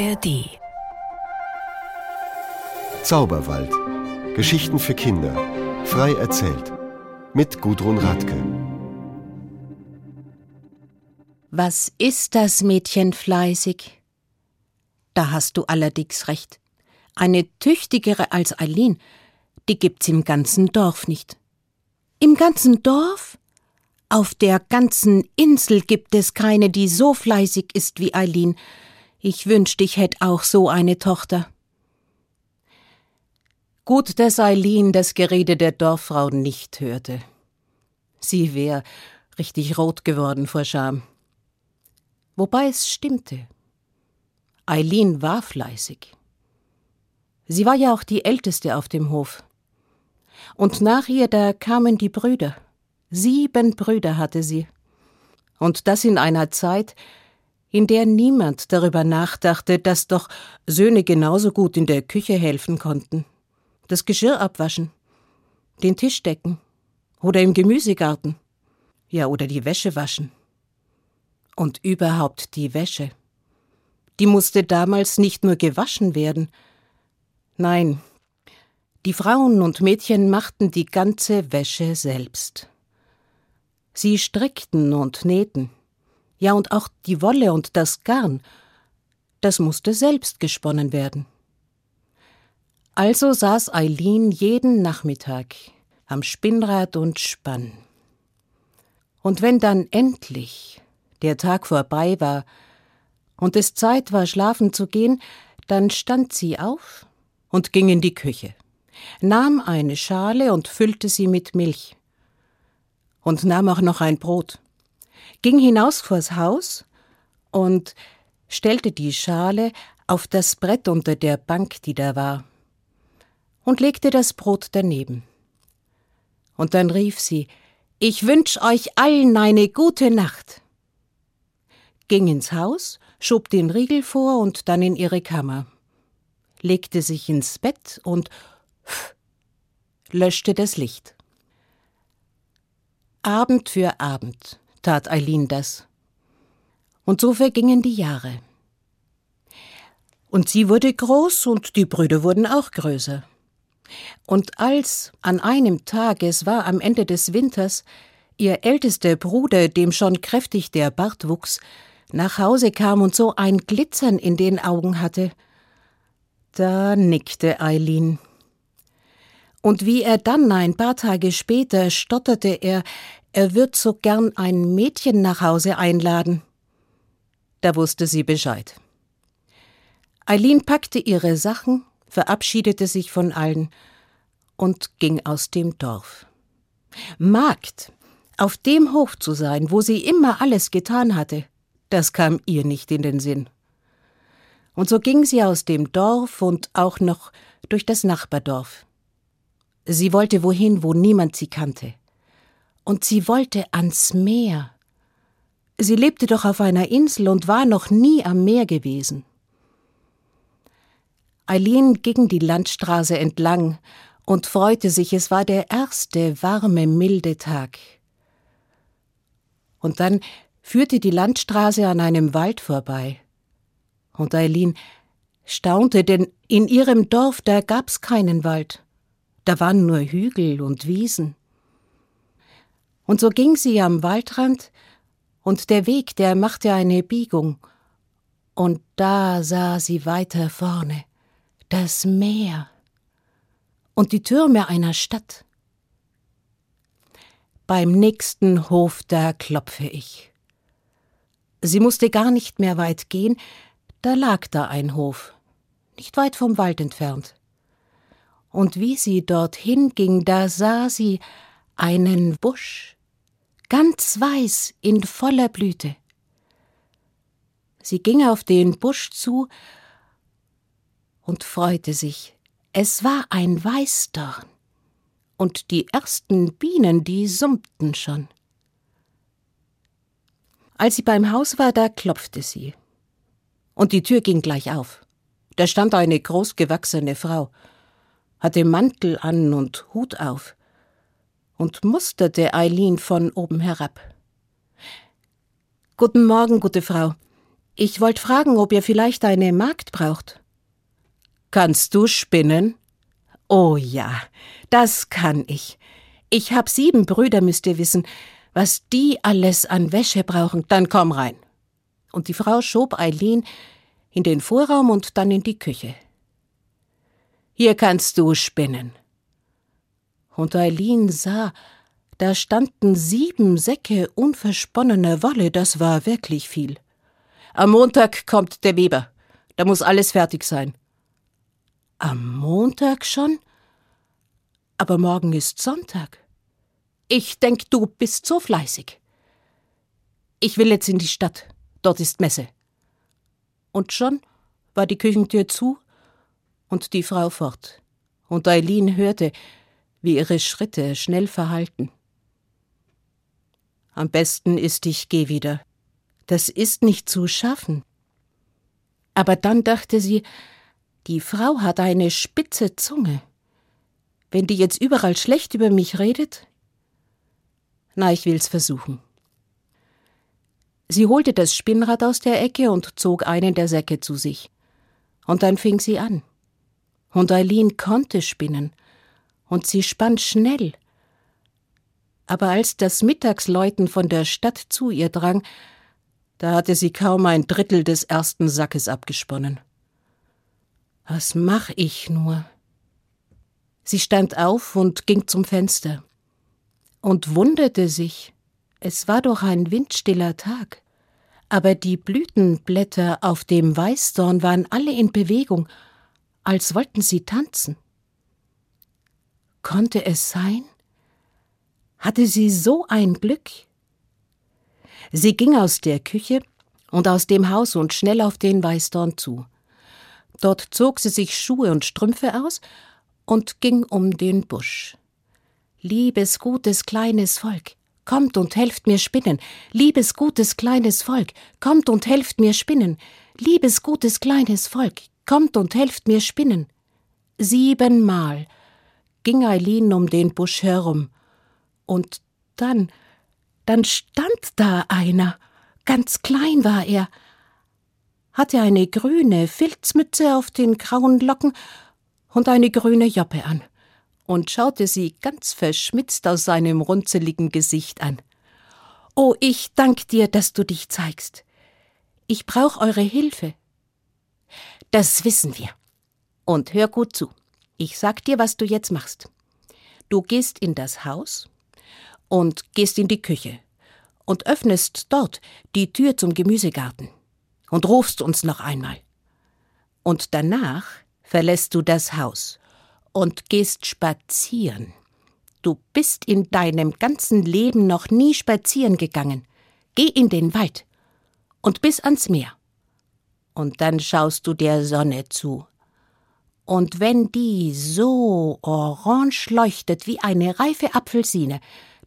ARD Zauberwald. Geschichten für Kinder. Frei erzählt. Mit Gudrun Radke. Was ist das Mädchen fleißig? Da hast du allerdings recht. Eine tüchtigere als Eileen, die gibt's im ganzen Dorf nicht. Im ganzen Dorf? Auf der ganzen Insel gibt es keine, die so fleißig ist wie Eileen. Ich wünschte, ich hätte auch so eine Tochter. Gut, dass Eileen das Gerede der Dorffrau nicht hörte. Sie wär richtig rot geworden vor Scham. Wobei es stimmte. Eileen war fleißig. Sie war ja auch die Älteste auf dem Hof. Und nach ihr da kamen die Brüder. Sieben Brüder hatte sie. Und das in einer Zeit, in der niemand darüber nachdachte, dass doch Söhne genauso gut in der Küche helfen konnten. Das Geschirr abwaschen, den Tisch decken oder im Gemüsegarten. Ja, oder die Wäsche waschen. Und überhaupt die Wäsche. Die musste damals nicht nur gewaschen werden. Nein, die Frauen und Mädchen machten die ganze Wäsche selbst. Sie strickten und nähten. Ja, und auch die Wolle und das Garn, das musste selbst gesponnen werden. Also saß Eileen jeden Nachmittag am Spinnrad und spann. Und wenn dann endlich der Tag vorbei war und es Zeit war, schlafen zu gehen, dann stand sie auf und ging in die Küche nahm eine Schale und füllte sie mit Milch. Und nahm auch noch ein Brot, ging hinaus vors Haus und stellte die Schale auf das Brett unter der Bank, die da war, und legte das Brot daneben. Und dann rief sie Ich wünsch euch allen eine gute Nacht. ging ins Haus, schob den Riegel vor und dann in ihre Kammer, legte sich ins Bett und löschte das Licht. Abend für Abend tat Eileen das. Und so vergingen die Jahre. Und sie wurde groß und die Brüder wurden auch größer. Und als an einem Tag, es war am Ende des Winters, ihr ältester Bruder, dem schon kräftig der Bart wuchs, nach Hause kam und so ein Glitzern in den Augen hatte, da nickte Eileen. Und wie er dann ein paar Tage später stotterte er, er wird so gern ein Mädchen nach Hause einladen. Da wusste sie Bescheid. Eileen packte ihre Sachen, verabschiedete sich von allen und ging aus dem Dorf. Magd, auf dem Hof zu sein, wo sie immer alles getan hatte, das kam ihr nicht in den Sinn. Und so ging sie aus dem Dorf und auch noch durch das Nachbardorf. Sie wollte wohin, wo niemand sie kannte. Und sie wollte ans Meer. Sie lebte doch auf einer Insel und war noch nie am Meer gewesen. Eileen ging die Landstraße entlang und freute sich, es war der erste warme, milde Tag. Und dann führte die Landstraße an einem Wald vorbei. Und Eileen staunte, denn in ihrem Dorf da gab's keinen Wald. Da waren nur Hügel und Wiesen. Und so ging sie am Waldrand, und der Weg, der machte eine Biegung, und da sah sie weiter vorne das Meer und die Türme einer Stadt. Beim nächsten Hof da klopfe ich. Sie musste gar nicht mehr weit gehen, da lag da ein Hof, nicht weit vom Wald entfernt und wie sie dorthin ging, da sah sie einen Busch, ganz weiß in voller Blüte. Sie ging auf den Busch zu und freute sich. Es war ein Weißdorn, und die ersten Bienen, die summten schon. Als sie beim Haus war, da klopfte sie. Und die Tür ging gleich auf. Da stand eine großgewachsene Frau hatte Mantel an und Hut auf und musterte Eileen von oben herab. Guten Morgen, gute Frau. Ich wollte fragen, ob ihr vielleicht eine Magd braucht. Kannst du spinnen? Oh ja, das kann ich. Ich hab sieben Brüder, müsst ihr wissen. Was die alles an Wäsche brauchen, dann komm rein. Und die Frau schob Eileen in den Vorraum und dann in die Küche. Hier kannst du spinnen. Und Eileen sah, da standen sieben Säcke unversponnener Wolle, das war wirklich viel. Am Montag kommt der Weber. Da muss alles fertig sein. Am Montag schon? Aber morgen ist Sonntag. Ich denk, du bist so fleißig. Ich will jetzt in die Stadt. Dort ist Messe. Und schon war die Küchentür zu und die Frau fort. Und Eileen hörte, wie ihre Schritte schnell verhalten. Am besten ist, ich geh wieder. Das ist nicht zu schaffen. Aber dann dachte sie, die Frau hat eine spitze Zunge. Wenn die jetzt überall schlecht über mich redet? Na, ich will's versuchen. Sie holte das Spinnrad aus der Ecke und zog einen der Säcke zu sich. Und dann fing sie an. Und Eileen konnte spinnen. Und sie spann schnell. Aber als das Mittagsläuten von der Stadt zu ihr drang, da hatte sie kaum ein Drittel des ersten Sackes abgesponnen. Was mach ich nur? Sie stand auf und ging zum Fenster und wunderte sich. Es war doch ein windstiller Tag. Aber die Blütenblätter auf dem Weißdorn waren alle in Bewegung, als wollten sie tanzen. Konnte es sein? Hatte sie so ein Glück? Sie ging aus der Küche und aus dem Haus und schnell auf den Weißdorn zu. Dort zog sie sich Schuhe und Strümpfe aus und ging um den Busch. Liebes gutes kleines Volk, kommt und helft mir spinnen. Liebes gutes kleines Volk, kommt und helft mir spinnen. Liebes gutes kleines Volk, kommt und helft mir spinnen. Siebenmal ging Eileen um den Busch herum. Und dann, dann stand da einer. Ganz klein war er, hatte eine grüne Filzmütze auf den grauen Locken und eine grüne Joppe an und schaute sie ganz verschmitzt aus seinem runzeligen Gesicht an. Oh, ich dank dir, dass du dich zeigst. Ich brauch eure Hilfe. Das wissen wir. Und hör gut zu. Ich sag dir, was du jetzt machst. Du gehst in das Haus und gehst in die Küche und öffnest dort die Tür zum Gemüsegarten und rufst uns noch einmal. Und danach verlässt du das Haus und gehst spazieren. Du bist in deinem ganzen Leben noch nie spazieren gegangen. Geh in den Wald und bis ans Meer. Und dann schaust du der Sonne zu. Und wenn die so orange leuchtet wie eine reife Apfelsine,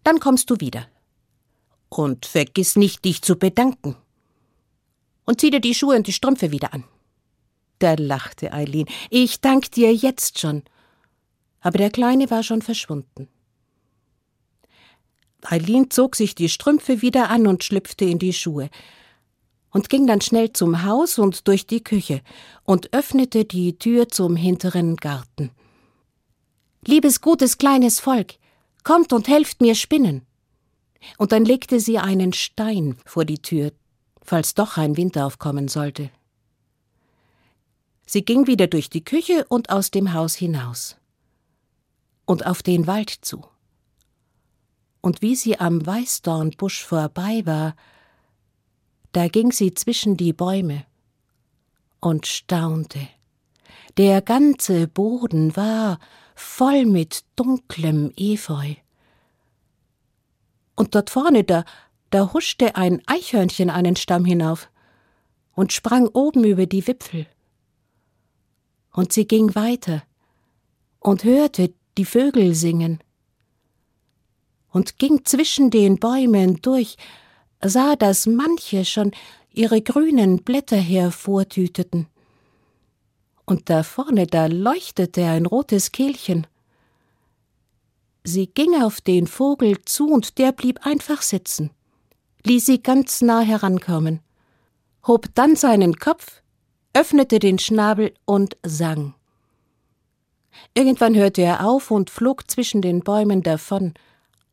dann kommst du wieder. Und vergiss nicht, dich zu bedanken. Und zieh dir die Schuhe und die Strümpfe wieder an. Da lachte Eileen. Ich dank dir jetzt schon. Aber der Kleine war schon verschwunden. Eileen zog sich die Strümpfe wieder an und schlüpfte in die Schuhe und ging dann schnell zum Haus und durch die Küche und öffnete die Tür zum hinteren Garten. Liebes gutes kleines Volk, kommt und helft mir spinnen. Und dann legte sie einen Stein vor die Tür, falls doch ein Winter aufkommen sollte. Sie ging wieder durch die Küche und aus dem Haus hinaus und auf den Wald zu. Und wie sie am Weißdornbusch vorbei war, da ging sie zwischen die Bäume und staunte. Der ganze Boden war voll mit dunklem Efeu. Und dort vorne, da, da huschte ein Eichhörnchen einen Stamm hinauf und sprang oben über die Wipfel und sie ging weiter und hörte die Vögel singen und ging zwischen den Bäumen durch, sah, dass manche schon ihre grünen Blätter hervortüteten. Und da vorne, da leuchtete ein rotes Kehlchen. Sie ging auf den Vogel zu und der blieb einfach sitzen, ließ sie ganz nah herankommen hob dann seinen Kopf, öffnete den Schnabel und sang. Irgendwann hörte er auf und flog zwischen den Bäumen davon,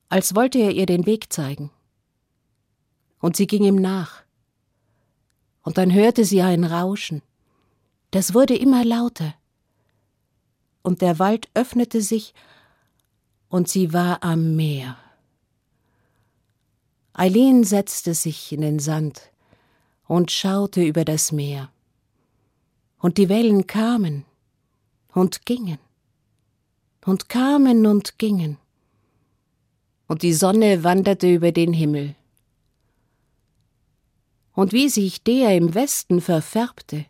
als wollte er ihr den Weg zeigen. Und sie ging ihm nach. Und dann hörte sie ein Rauschen. Das wurde immer lauter. Und der Wald öffnete sich, und sie war am Meer. Eileen setzte sich in den Sand und schaute über das Meer. Und die Wellen kamen und gingen und kamen und gingen. Und die Sonne wanderte über den Himmel. Und wie sich der im Westen verfärbte,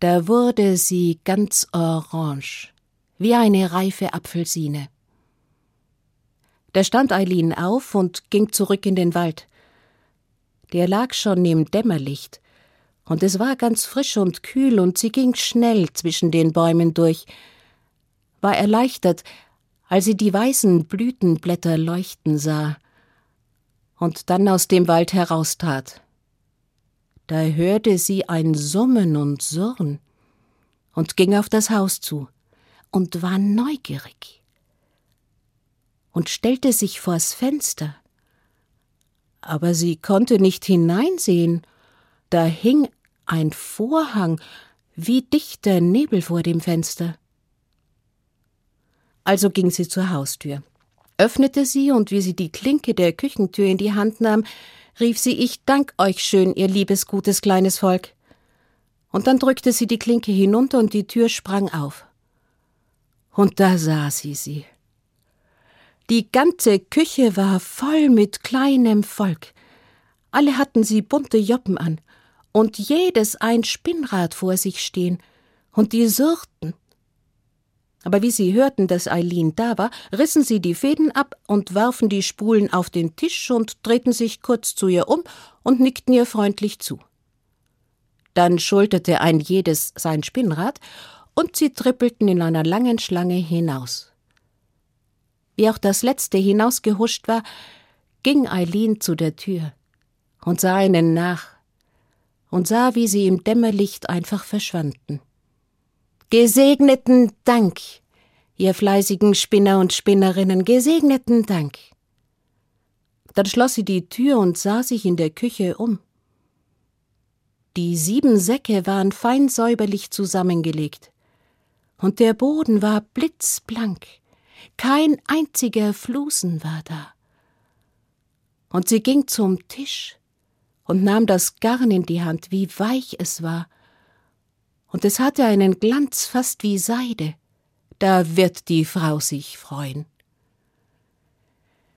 da wurde sie ganz orange, wie eine reife Apfelsine. Da stand Eileen auf und ging zurück in den Wald. Der lag schon im Dämmerlicht, und es war ganz frisch und kühl, und sie ging schnell zwischen den Bäumen durch, war erleichtert, als sie die weißen Blütenblätter leuchten sah und dann aus dem Wald heraustrat. Da hörte sie ein Summen und Surren und ging auf das Haus zu und war neugierig und stellte sich vors Fenster. Aber sie konnte nicht hineinsehen, da hing ein Vorhang wie dichter Nebel vor dem Fenster. Also ging sie zur Haustür, öffnete sie, und wie sie die Klinke der Küchentür in die Hand nahm, rief sie Ich dank euch schön, ihr liebes, gutes, kleines Volk. Und dann drückte sie die Klinke hinunter und die Tür sprang auf. Und da sah sie sie. Die ganze Küche war voll mit kleinem Volk. Alle hatten sie bunte Joppen an und jedes ein Spinnrad vor sich stehen, und die surrten. Aber wie sie hörten, dass Eileen da war, rissen sie die Fäden ab und warfen die Spulen auf den Tisch und drehten sich kurz zu ihr um und nickten ihr freundlich zu. Dann schulterte ein jedes sein Spinnrad, und sie trippelten in einer langen Schlange hinaus. Wie auch das letzte hinausgehuscht war, ging Eileen zu der Tür und sah ihnen nach und sah, wie sie im Dämmerlicht einfach verschwanden. Gesegneten Dank, ihr fleißigen Spinner und Spinnerinnen, gesegneten Dank. Dann schloss sie die Tür und sah sich in der Küche um. Die sieben Säcke waren fein säuberlich zusammengelegt, und der Boden war blitzblank, kein einziger Flusen war da. Und sie ging zum Tisch und nahm das Garn in die Hand, wie weich es war, und es hatte einen Glanz fast wie Seide. Da wird die Frau sich freuen.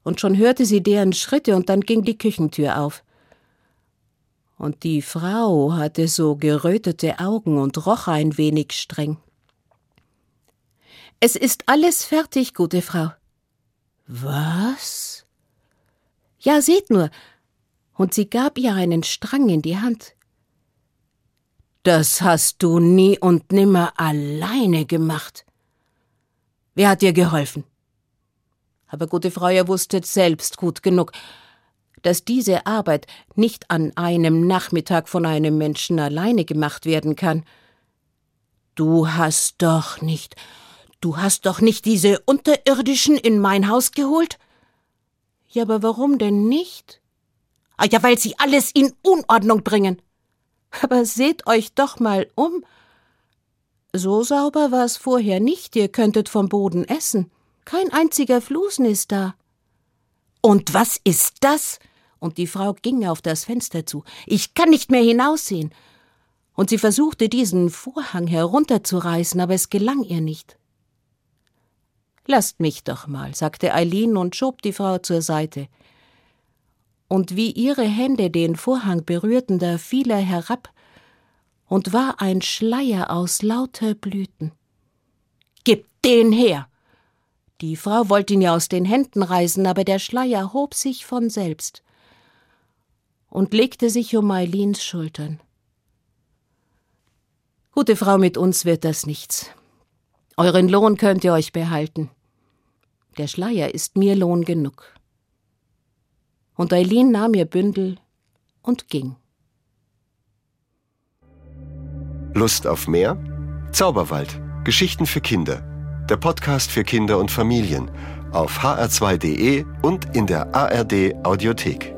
Und schon hörte sie deren Schritte, und dann ging die Küchentür auf. Und die Frau hatte so gerötete Augen und roch ein wenig streng. Es ist alles fertig, gute Frau. Was? Ja, seht nur. Und sie gab ihr einen Strang in die Hand. Das hast du nie und nimmer alleine gemacht. Wer hat dir geholfen? Aber gute Frau, ihr wusstet selbst gut genug, dass diese Arbeit nicht an einem Nachmittag von einem Menschen alleine gemacht werden kann. Du hast doch nicht Du hast doch nicht diese Unterirdischen in mein Haus geholt? Ja, aber warum denn nicht? Ah ja, weil sie alles in Unordnung bringen. Aber seht euch doch mal um. So sauber war es vorher nicht, ihr könntet vom Boden essen. Kein einziger Flusen ist da. Und was ist das? Und die Frau ging auf das Fenster zu. Ich kann nicht mehr hinaussehen. Und sie versuchte, diesen Vorhang herunterzureißen, aber es gelang ihr nicht. Lasst mich doch mal, sagte Eileen und schob die Frau zur Seite. Und wie ihre Hände den Vorhang berührten, da fiel er herab und war ein Schleier aus lauter Blüten. Gib den her! Die Frau wollte ihn ja aus den Händen reißen, aber der Schleier hob sich von selbst und legte sich um Eileens Schultern. Gute Frau, mit uns wird das nichts. Euren Lohn könnt ihr euch behalten. Der Schleier ist mir Lohn genug und Eileen nahm ihr Bündel und ging. Lust auf mehr? Zauberwald. Geschichten für Kinder. Der Podcast für Kinder und Familien auf hr2.de und in der ARD Audiothek.